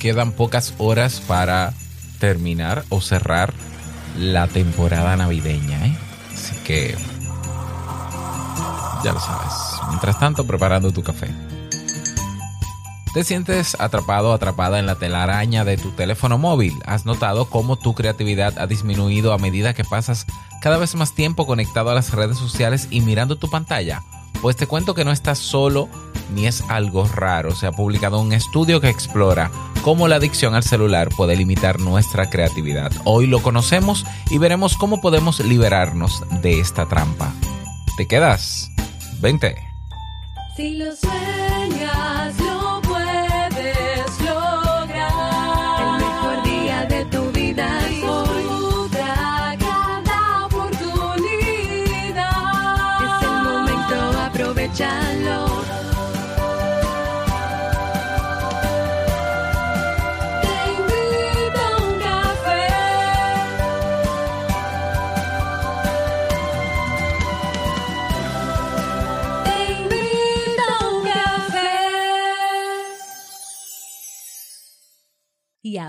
quedan pocas horas para terminar o cerrar la temporada navideña, ¿eh? Así que ya lo sabes. Mientras tanto, preparando tu café. ¿Te sientes atrapado o atrapada en la telaraña de tu teléfono móvil? ¿Has notado cómo tu creatividad ha disminuido a medida que pasas cada vez más tiempo conectado a las redes sociales y mirando tu pantalla? Pues te cuento que no estás solo ni es algo raro. Se ha publicado un estudio que explora cómo la adicción al celular puede limitar nuestra creatividad. Hoy lo conocemos y veremos cómo podemos liberarnos de esta trampa. ¿Te quedas? Vente. Si lo sueñas,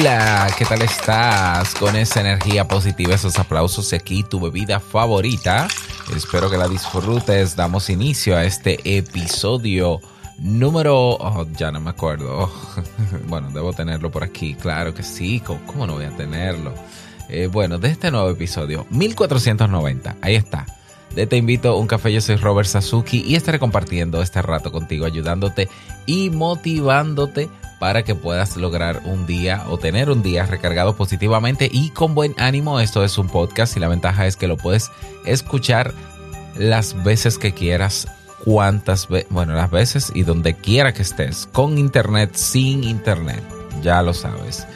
Hola, ¿qué tal estás? Con esa energía positiva, esos aplausos y aquí tu bebida favorita. Espero que la disfrutes. Damos inicio a este episodio número... oh, ya no me acuerdo. bueno, debo tenerlo por aquí. Claro que sí. ¿Cómo, no voy a tenerlo? Eh, bueno, de este nuevo episodio, 1490. Ahí está. De Te invito a un café, yo soy Robert Sasuki y estaré compartiendo este rato contigo, ayudándote y motivándote para que puedas lograr un día o tener un día recargado positivamente y con buen ánimo. Esto es un podcast y la ventaja es que lo puedes escuchar las veces que quieras, cuantas veces, bueno, las veces y donde quiera que estés, con internet, sin internet, ya lo sabes.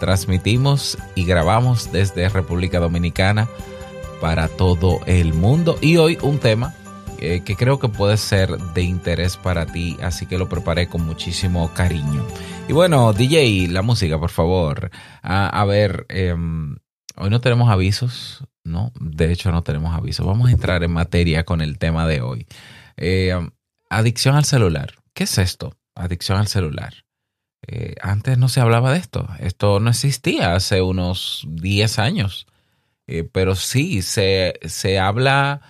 Transmitimos y grabamos desde República Dominicana para todo el mundo y hoy un tema eh, que creo que puede ser de interés para ti, así que lo preparé con muchísimo cariño. Y bueno, DJ, la música, por favor. A, a ver, em, hoy no tenemos avisos, ¿no? De hecho, no tenemos avisos. Vamos a entrar en materia con el tema de hoy. Eh, adicción al celular. ¿Qué es esto? Adicción al celular. Eh, antes no se hablaba de esto. Esto no existía hace unos 10 años. Pero sí, se, se habla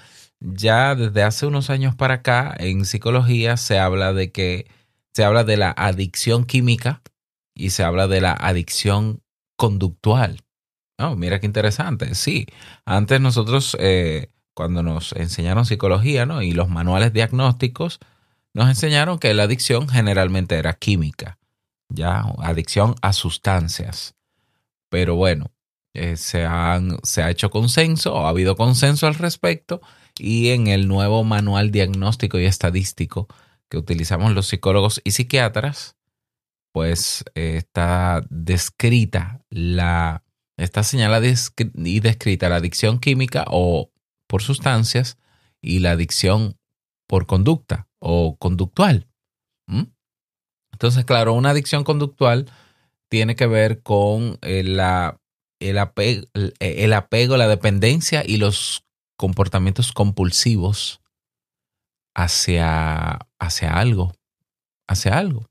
ya desde hace unos años para acá, en psicología se habla de que se habla de la adicción química y se habla de la adicción conductual. Oh, mira qué interesante. Sí, antes nosotros, eh, cuando nos enseñaron psicología ¿no? y los manuales diagnósticos, nos enseñaron que la adicción generalmente era química, ya, adicción a sustancias. Pero bueno, eh, se, se ha hecho consenso, o ha habido consenso al respecto, y en el nuevo manual diagnóstico y estadístico que utilizamos los psicólogos y psiquiatras, pues eh, está descrita la, está señalada y descrita la adicción química o por sustancias y la adicción por conducta o conductual. Entonces, claro, una adicción conductual tiene que ver con eh, la, el, apego, el apego, la dependencia y los comportamientos compulsivos hacia, hacia algo, hacia algo.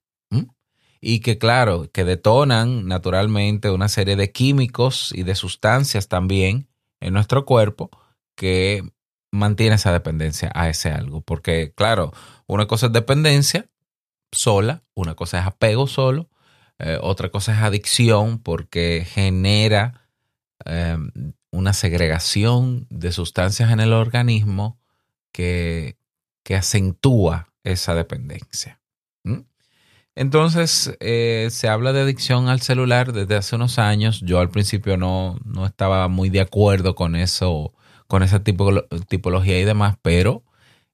Y que claro, que detonan naturalmente una serie de químicos y de sustancias también en nuestro cuerpo que mantiene esa dependencia a ese algo. Porque claro, una cosa es dependencia sola, una cosa es apego solo, eh, otra cosa es adicción porque genera eh, una segregación de sustancias en el organismo que, que acentúa esa dependencia. ¿Mm? Entonces, eh, se habla de adicción al celular desde hace unos años. Yo al principio no, no estaba muy de acuerdo con eso, con esa tipo, tipología y demás, pero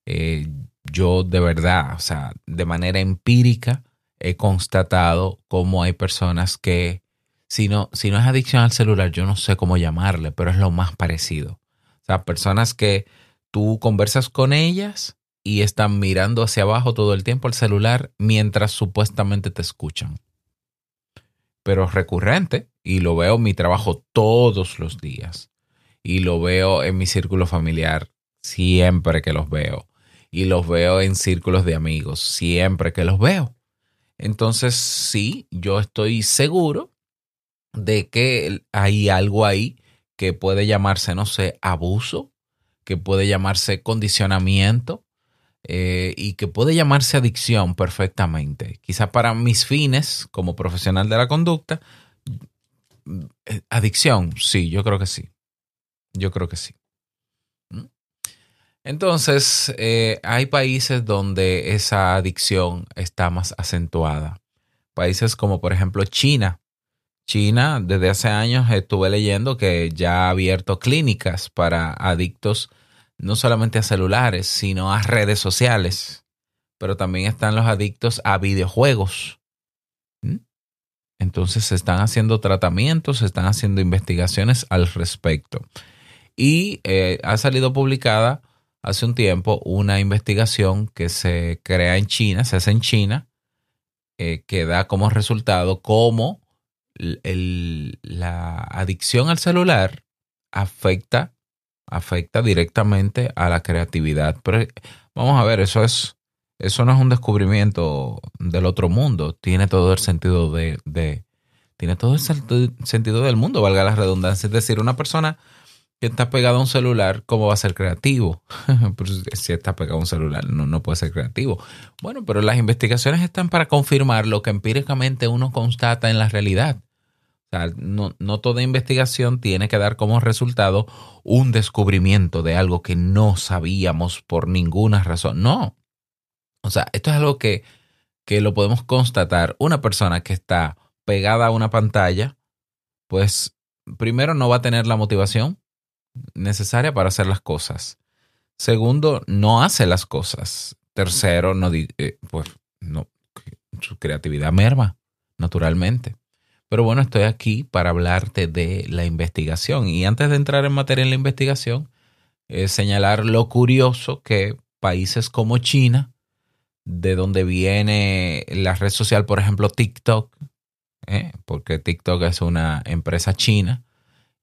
eh, yo de verdad, o sea, de manera empírica, he constatado cómo hay personas que si no, si no es adicción al celular, yo no sé cómo llamarle, pero es lo más parecido. O sea, personas que tú conversas con ellas y están mirando hacia abajo todo el tiempo el celular mientras supuestamente te escuchan. Pero es recurrente y lo veo en mi trabajo todos los días. Y lo veo en mi círculo familiar siempre que los veo. Y los veo en círculos de amigos siempre que los veo. Entonces, sí, yo estoy seguro de que hay algo ahí que puede llamarse, no sé, abuso, que puede llamarse condicionamiento eh, y que puede llamarse adicción perfectamente. Quizá para mis fines como profesional de la conducta, eh, adicción, sí, yo creo que sí. Yo creo que sí. ¿Mm? Entonces, eh, hay países donde esa adicción está más acentuada. Países como por ejemplo China. China, desde hace años estuve leyendo que ya ha abierto clínicas para adictos no solamente a celulares, sino a redes sociales. Pero también están los adictos a videojuegos. ¿Mm? Entonces se están haciendo tratamientos, se están haciendo investigaciones al respecto. Y eh, ha salido publicada hace un tiempo una investigación que se crea en China, se hace en China, eh, que da como resultado cómo el- la adicción al celular afecta, afecta directamente a la creatividad. Pero eh, vamos a ver, eso es, eso no es un descubrimiento del otro mundo. Tiene todo el sentido de, de- tiene todo el senti- sentido del mundo, valga la redundancia. Es decir, una persona que está pegado a un celular, ¿cómo va a ser creativo? Pues, si está pegado a un celular, no, no puede ser creativo. Bueno, pero las investigaciones están para confirmar lo que empíricamente uno constata en la realidad. O sea, no, no toda investigación tiene que dar como resultado un descubrimiento de algo que no sabíamos por ninguna razón. No. O sea, esto es algo que, que lo podemos constatar. Una persona que está pegada a una pantalla, pues primero no va a tener la motivación necesaria para hacer las cosas. Segundo, no hace las cosas. Tercero, no, eh, pues, no, su creatividad merma, naturalmente. Pero bueno, estoy aquí para hablarte de la investigación. Y antes de entrar en materia en la investigación, eh, señalar lo curioso que países como China, de donde viene la red social, por ejemplo, TikTok, ¿eh? porque TikTok es una empresa china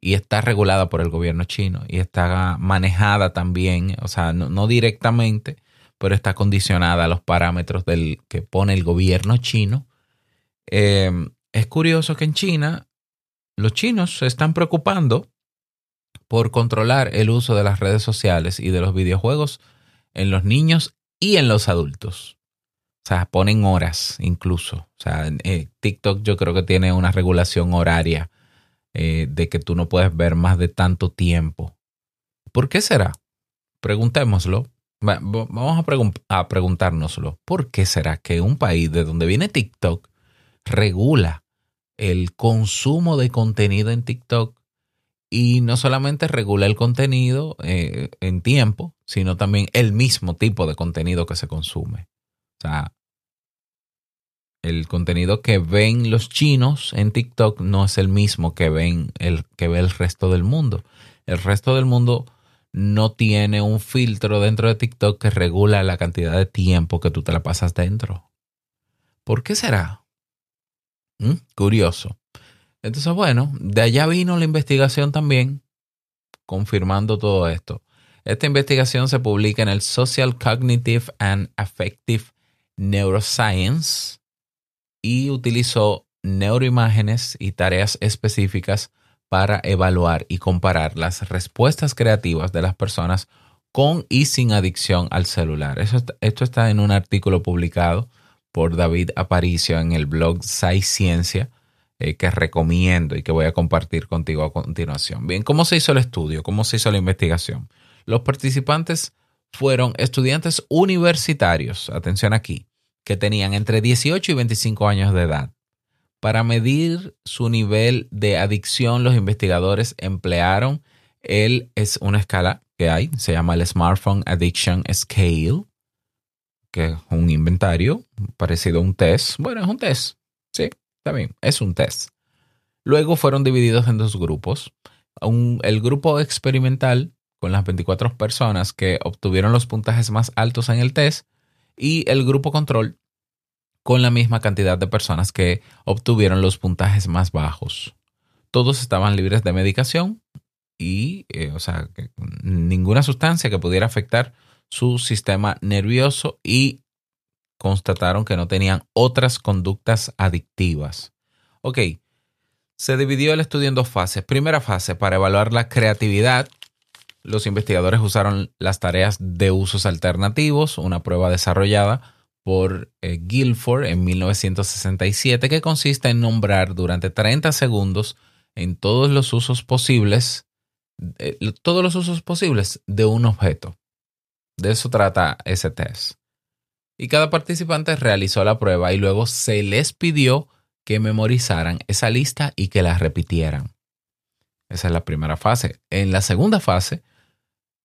y está regulada por el gobierno chino y está manejada también, o sea, no, no directamente, pero está condicionada a los parámetros del que pone el gobierno chino. Eh, es curioso que en China los chinos se están preocupando por controlar el uso de las redes sociales y de los videojuegos en los niños y en los adultos. O sea, ponen horas incluso. O sea, eh, TikTok yo creo que tiene una regulación horaria eh, de que tú no puedes ver más de tanto tiempo. ¿Por qué será? Preguntémoslo. Va- va- Vamos a, pregun- a preguntárnoslo. ¿Por qué será que un país de donde viene TikTok regula el consumo de contenido en TikTok y no solamente regula el contenido eh, en tiempo, sino también el mismo tipo de contenido que se consume? O sea, el contenido que ven los chinos en TikTok no es el mismo que ven el que ve el resto del mundo. El resto del mundo no tiene un filtro dentro de TikTok que regula la cantidad de tiempo que tú te la pasas dentro. ¿Por qué será? ¿Mm? Curioso. Entonces, bueno, de allá vino la investigación también, confirmando todo esto. Esta investigación se publica en el Social Cognitive and Affective Neuroscience y utilizó neuroimágenes y tareas específicas para evaluar y comparar las respuestas creativas de las personas con y sin adicción al celular. Esto está en un artículo publicado por David Aparicio en el blog SciCiencia eh, que recomiendo y que voy a compartir contigo a continuación. Bien, ¿cómo se hizo el estudio? ¿Cómo se hizo la investigación? Los participantes fueron estudiantes universitarios, atención aquí, que tenían entre 18 y 25 años de edad. Para medir su nivel de adicción, los investigadores emplearon el, es una escala que hay, se llama el Smartphone Addiction Scale, que es un inventario parecido a un test. Bueno, es un test, sí, está bien, es un test. Luego fueron divididos en dos grupos. Un- el grupo experimental, con las 24 personas que obtuvieron los puntajes más altos en el test, y el grupo control, con la misma cantidad de personas que obtuvieron los puntajes más bajos. Todos estaban libres de medicación y, eh, o sea, ninguna sustancia que pudiera afectar su sistema nervioso y constataron que no tenían otras conductas adictivas. Ok, se dividió el estudio en dos fases. Primera fase, para evaluar la creatividad, los investigadores usaron las tareas de usos alternativos, una prueba desarrollada por eh, Guilford en 1967 que consiste en nombrar durante 30 segundos en todos los usos posibles, eh, todos los usos posibles de un objeto. De eso trata ese test. Y cada participante realizó la prueba y luego se les pidió que memorizaran esa lista y que la repitieran. Esa es la primera fase. En la segunda fase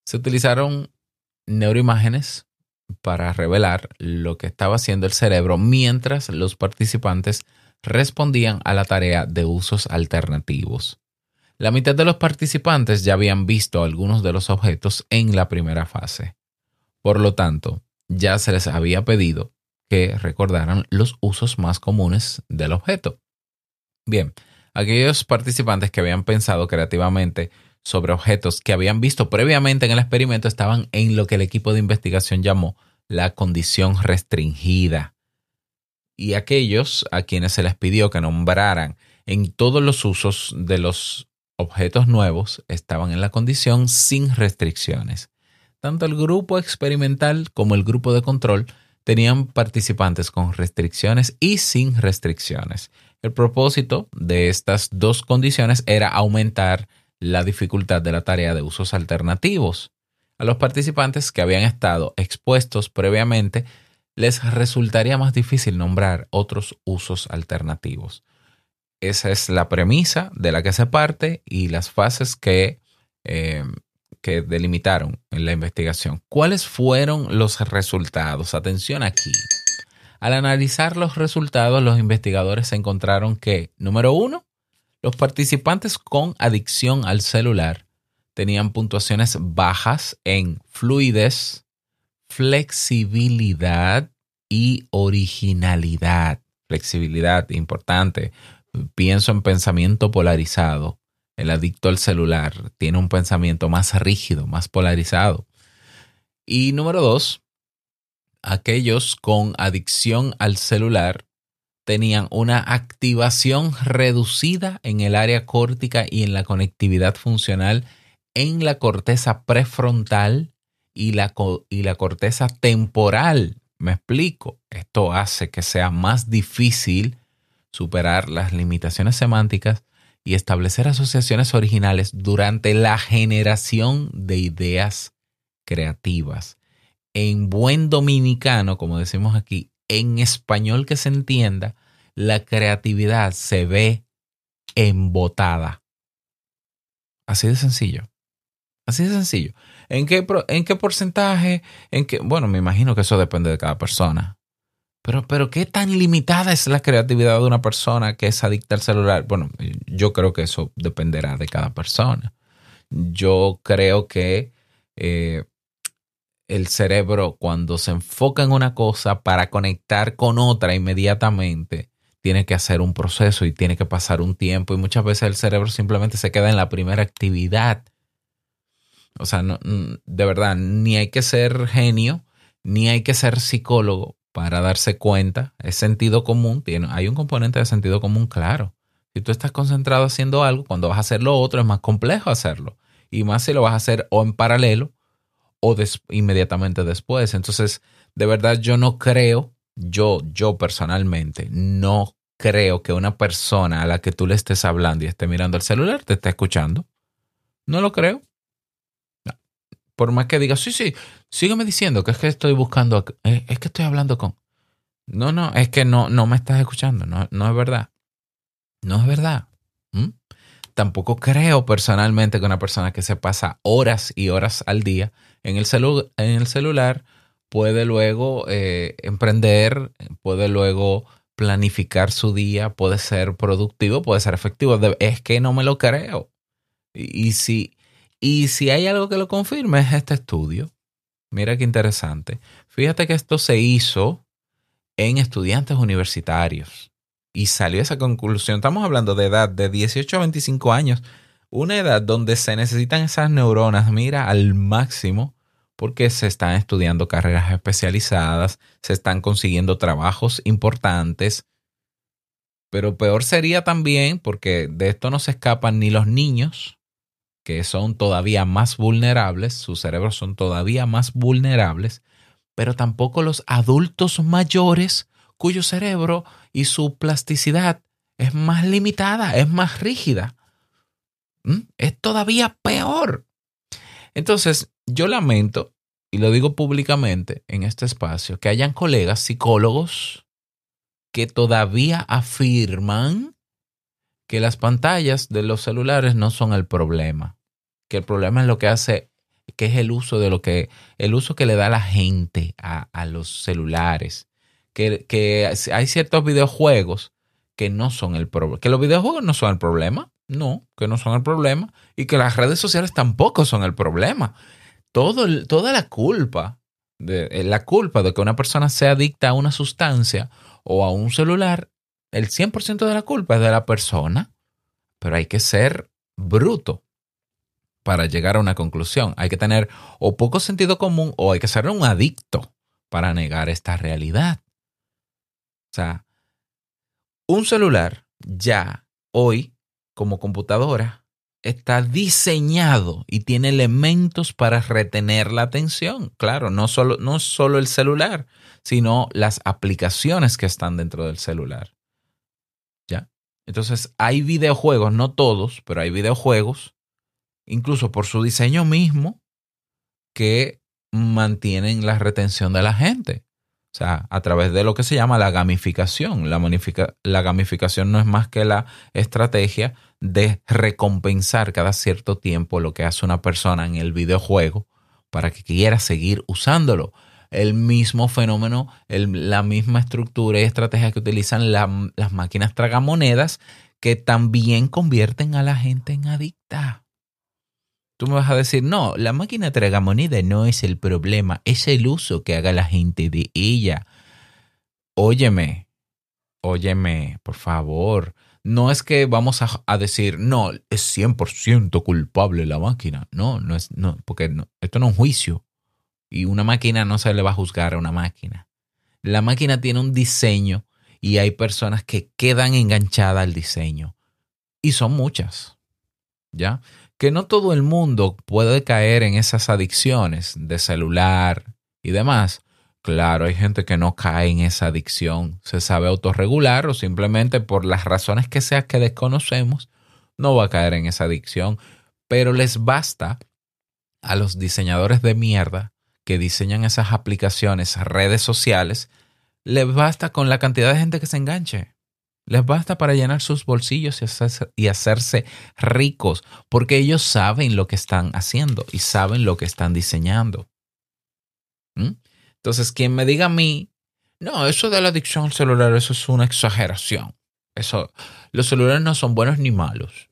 se utilizaron neuroimágenes para revelar lo que estaba haciendo el cerebro mientras los participantes respondían a la tarea de usos alternativos. La mitad de los participantes ya habían visto algunos de los objetos en la primera fase. Por lo tanto, ya se les había pedido que recordaran los usos más comunes del objeto. Bien, aquellos participantes que habían pensado creativamente sobre objetos que habían visto previamente en el experimento estaban en lo que el equipo de investigación llamó la condición restringida. Y aquellos a quienes se les pidió que nombraran en todos los usos de los objetos nuevos estaban en la condición sin restricciones. Tanto el grupo experimental como el grupo de control tenían participantes con restricciones y sin restricciones. El propósito de estas dos condiciones era aumentar la dificultad de la tarea de usos alternativos. A los participantes que habían estado expuestos previamente les resultaría más difícil nombrar otros usos alternativos. Esa es la premisa de la que se parte y las fases que, eh, que delimitaron en la investigación. ¿Cuáles fueron los resultados? Atención aquí. Al analizar los resultados, los investigadores encontraron que, número uno, los participantes con adicción al celular tenían puntuaciones bajas en fluidez, flexibilidad y originalidad. Flexibilidad, importante. Pienso en pensamiento polarizado. El adicto al celular tiene un pensamiento más rígido, más polarizado. Y número dos, aquellos con adicción al celular tenían una activación reducida en el área córtica y en la conectividad funcional en la corteza prefrontal y la, y la corteza temporal. Me explico. Esto hace que sea más difícil superar las limitaciones semánticas y establecer asociaciones originales durante la generación de ideas creativas. En buen dominicano, como decimos aquí, en español que se entienda, la creatividad se ve embotada. Así de sencillo. Así de sencillo. ¿En qué, en qué porcentaje? ¿En qué? Bueno, me imagino que eso depende de cada persona. Pero, pero ¿qué tan limitada es la creatividad de una persona que es adicta al celular? Bueno, yo creo que eso dependerá de cada persona. Yo creo que eh, el cerebro cuando se enfoca en una cosa para conectar con otra inmediatamente, tiene que hacer un proceso y tiene que pasar un tiempo y muchas veces el cerebro simplemente se queda en la primera actividad. O sea, de verdad, ni hay que ser genio, ni hay que ser psicólogo para darse cuenta. Es sentido común, tiene, hay un componente de sentido común claro. Si tú estás concentrado haciendo algo, cuando vas a hacer lo otro es más complejo hacerlo. Y más si lo vas a hacer o en paralelo o inmediatamente después. Entonces, de verdad yo no creo, yo, yo personalmente, no creo que una persona a la que tú le estés hablando y esté mirando el celular te esté escuchando. No lo creo. Por más que digas, sí, sí, sígueme diciendo que es que estoy buscando, es que estoy hablando con... No, no, es que no, no me estás escuchando, no, no es verdad. No es verdad. Tampoco creo personalmente que una persona que se pasa horas y horas al día en el, celu- en el celular puede luego eh, emprender, puede luego planificar su día, puede ser productivo, puede ser efectivo. Es que no me lo creo. Y, y si, y si hay algo que lo confirme es este estudio. Mira qué interesante. Fíjate que esto se hizo en estudiantes universitarios y salió esa conclusión. Estamos hablando de edad de 18 a 25 años, una edad donde se necesitan esas neuronas, mira, al máximo, porque se están estudiando carreras especializadas, se están consiguiendo trabajos importantes. Pero peor sería también, porque de esto no se escapan ni los niños, que son todavía más vulnerables, sus cerebros son todavía más vulnerables, pero tampoco los adultos mayores cuyo cerebro y su plasticidad es más limitada, es más rígida. Es todavía peor. Entonces, yo lamento, y lo digo públicamente en este espacio, que hayan colegas psicólogos que todavía afirman que las pantallas de los celulares no son el problema, que el problema es lo que hace, que es el uso de lo que, el uso que le da la gente a, a los celulares, que, que hay ciertos videojuegos que no son el problema, que los videojuegos no son el problema, no, que no son el problema, y que las redes sociales tampoco son el problema. Todo, toda la culpa, de, la culpa de que una persona sea adicta a una sustancia o a un celular, el 100% de la culpa es de la persona, pero hay que ser bruto para llegar a una conclusión. Hay que tener o poco sentido común o hay que ser un adicto para negar esta realidad. O sea, un celular ya hoy como computadora está diseñado y tiene elementos para retener la atención. Claro, no solo, no solo el celular, sino las aplicaciones que están dentro del celular. Entonces, hay videojuegos, no todos, pero hay videojuegos, incluso por su diseño mismo, que mantienen la retención de la gente. O sea, a través de lo que se llama la gamificación. La, la gamificación no es más que la estrategia de recompensar cada cierto tiempo lo que hace una persona en el videojuego para que quiera seguir usándolo. El mismo fenómeno, la misma estructura y estrategia que utilizan la- las máquinas tragamonedas que también convierten a la gente en adicta. Tú me vas a decir, no, la máquina tragamoneda no es el problema, es el uso que haga la gente de ella. Óyeme, óyeme, por favor. No es que vamos a, a decir, no, es 100% culpable la máquina. No, no es, no, porque no, esto no es un juicio. Y una máquina no se le va a juzgar a una máquina. La máquina tiene un diseño y hay personas que quedan enganchadas al diseño. Y son muchas. ¿Ya? que no todo el mundo puede caer en esas adicciones de celular y demás. Claro, hay gente que no cae en esa adicción, se sabe autorregular o simplemente por las razones que sea que desconocemos, no va a caer en esa adicción, pero les basta a los diseñadores de mierda que diseñan esas aplicaciones, redes sociales, les basta con la cantidad de gente que se enganche. Les basta para llenar sus bolsillos y hacerse, ricos, porque ellos saben lo que están haciendo y saben lo que están diseñando. ¿Mm? Entonces, quien me diga a mí, no, eso de la adicción al celular, eso es una exageración. Eso, los celulares no son buenos ni malos.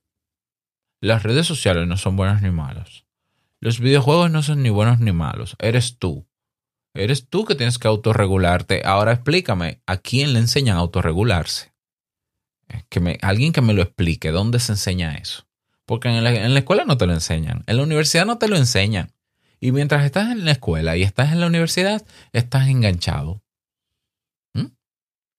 Las redes sociales no son buenas ni malos. Los videojuegos no son ni buenos ni malos. Eres tú. Eres tú que tienes que autorregularte. Ahora explícame, ¿a quién le enseñan a autorregularse? Que alguien que me lo explique, ¿dónde se enseña eso? Porque en la, escuela no te lo enseñan, en la universidad no te lo enseñan. Y mientras estás en la escuela y estás en la universidad, estás enganchado. ¿Mm?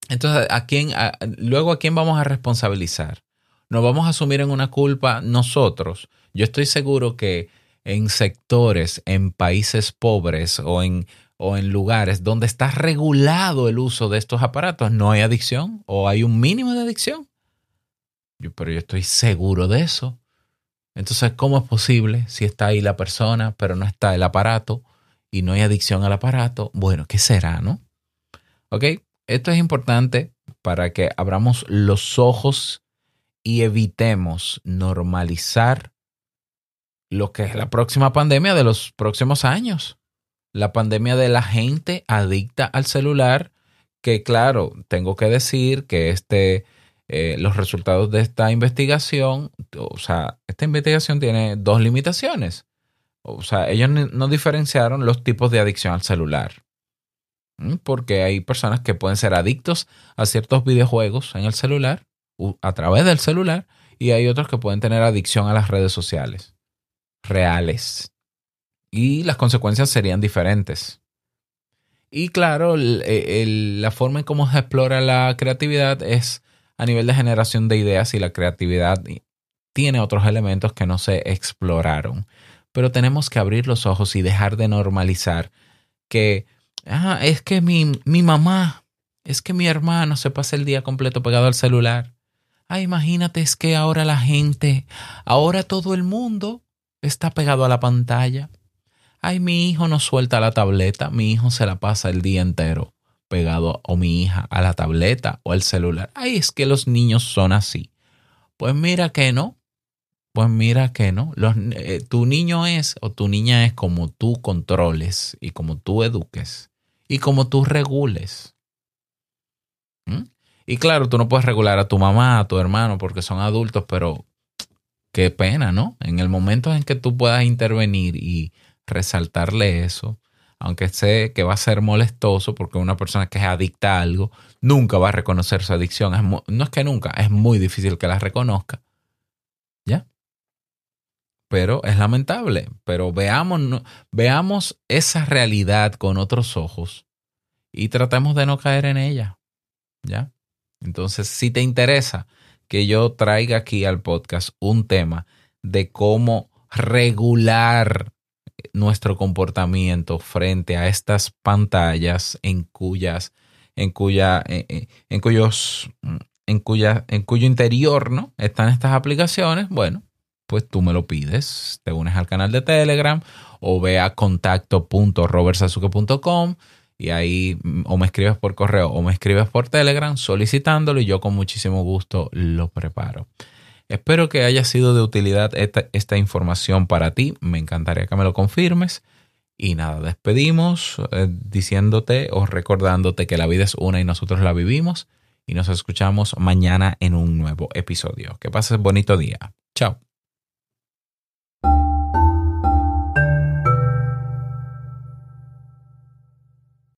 Entonces, ¿a quién, luego a quién vamos a responsabilizar? Nos vamos a asumir en una culpa nosotros. Yo estoy seguro que en sectores, en países pobres o en, o en lugares donde está regulado el uso de estos aparatos, no hay adicción o hay un mínimo de adicción. Yo- pero yo estoy seguro de eso. Entonces, ¿cómo es posible si está ahí la persona, pero no está el aparato y no hay adicción al aparato? Bueno, ¿qué será, no? ¿Ok? Esto es importante para que abramos los ojos y evitemos normalizar lo que es la próxima pandemia de los próximos años. La pandemia de la gente adicta al celular Que claro, tengo que decir que este, eh, los resultados de esta investigación, o sea, esta investigación tiene dos limitaciones. O sea, ellos no diferenciaron los tipos de adicción al celular. Porque hay personas que pueden ser adictos a ciertos videojuegos en el celular, a través del celular, y hay otros que pueden tener adicción a las redes sociales reales. Y las consecuencias serían diferentes. Y claro, la forma en cómo se explora la creatividad es a nivel de generación de ideas y la creatividad tiene otros elementos que no se exploraron. Pero tenemos que abrir los ojos y dejar de normalizar que, ah, es que mi, mi mamá, es que mi hermano se pasa el día completo pegado al celular. Ah, imagínate, es que ahora la gente, ahora todo el mundo está pegado a la pantalla. Ay, mi hijo no suelta la tableta, mi hijo se la pasa el día entero pegado o mi hija a la tableta o al celular. Ay, es que los niños son así. Pues mira que no. Pues mira que no. Eh, tu niño es o tu niña es como tú controles y como tú eduques y como tú regules. ¿Mm? Y claro, tú no puedes regular a tu mamá, a tu hermano, porque son adultos, pero qué pena, ¿no? En el momento en que tú puedas intervenir y resaltarle eso, aunque sé que va a ser molestoso porque una persona que es adicta a algo nunca va a reconocer su adicción. no es que nunca, es muy difícil que la reconozca. ¿Ya? Pero es lamentable. Pero veamos, veamos esa realidad con otros ojos y tratemos de no caer en ella. ¿Ya? Entonces, si te interesa que yo traiga aquí al podcast un tema de cómo regular nuestro comportamiento frente a estas pantallas en cuyas, en cuya, eh, eh, en, cuyos, en cuya, en cuyo interior, ¿no? Están estas aplicaciones, bueno, pues tú me lo pides, te unes al canal de Telegram o ve a contacto.robertsazuke.com y ahí mm, o me escribes por correo o me escribes por Telegram solicitándolo y yo con muchísimo gusto lo preparo. Espero que haya sido de utilidad esta, información para ti. Me encantaría que me lo confirmes. Y nada, despedimos eh, diciéndote o recordándote que la vida es una y nosotros la vivimos. Y nos escuchamos mañana en un nuevo episodio. Que pases bonito día. Chao.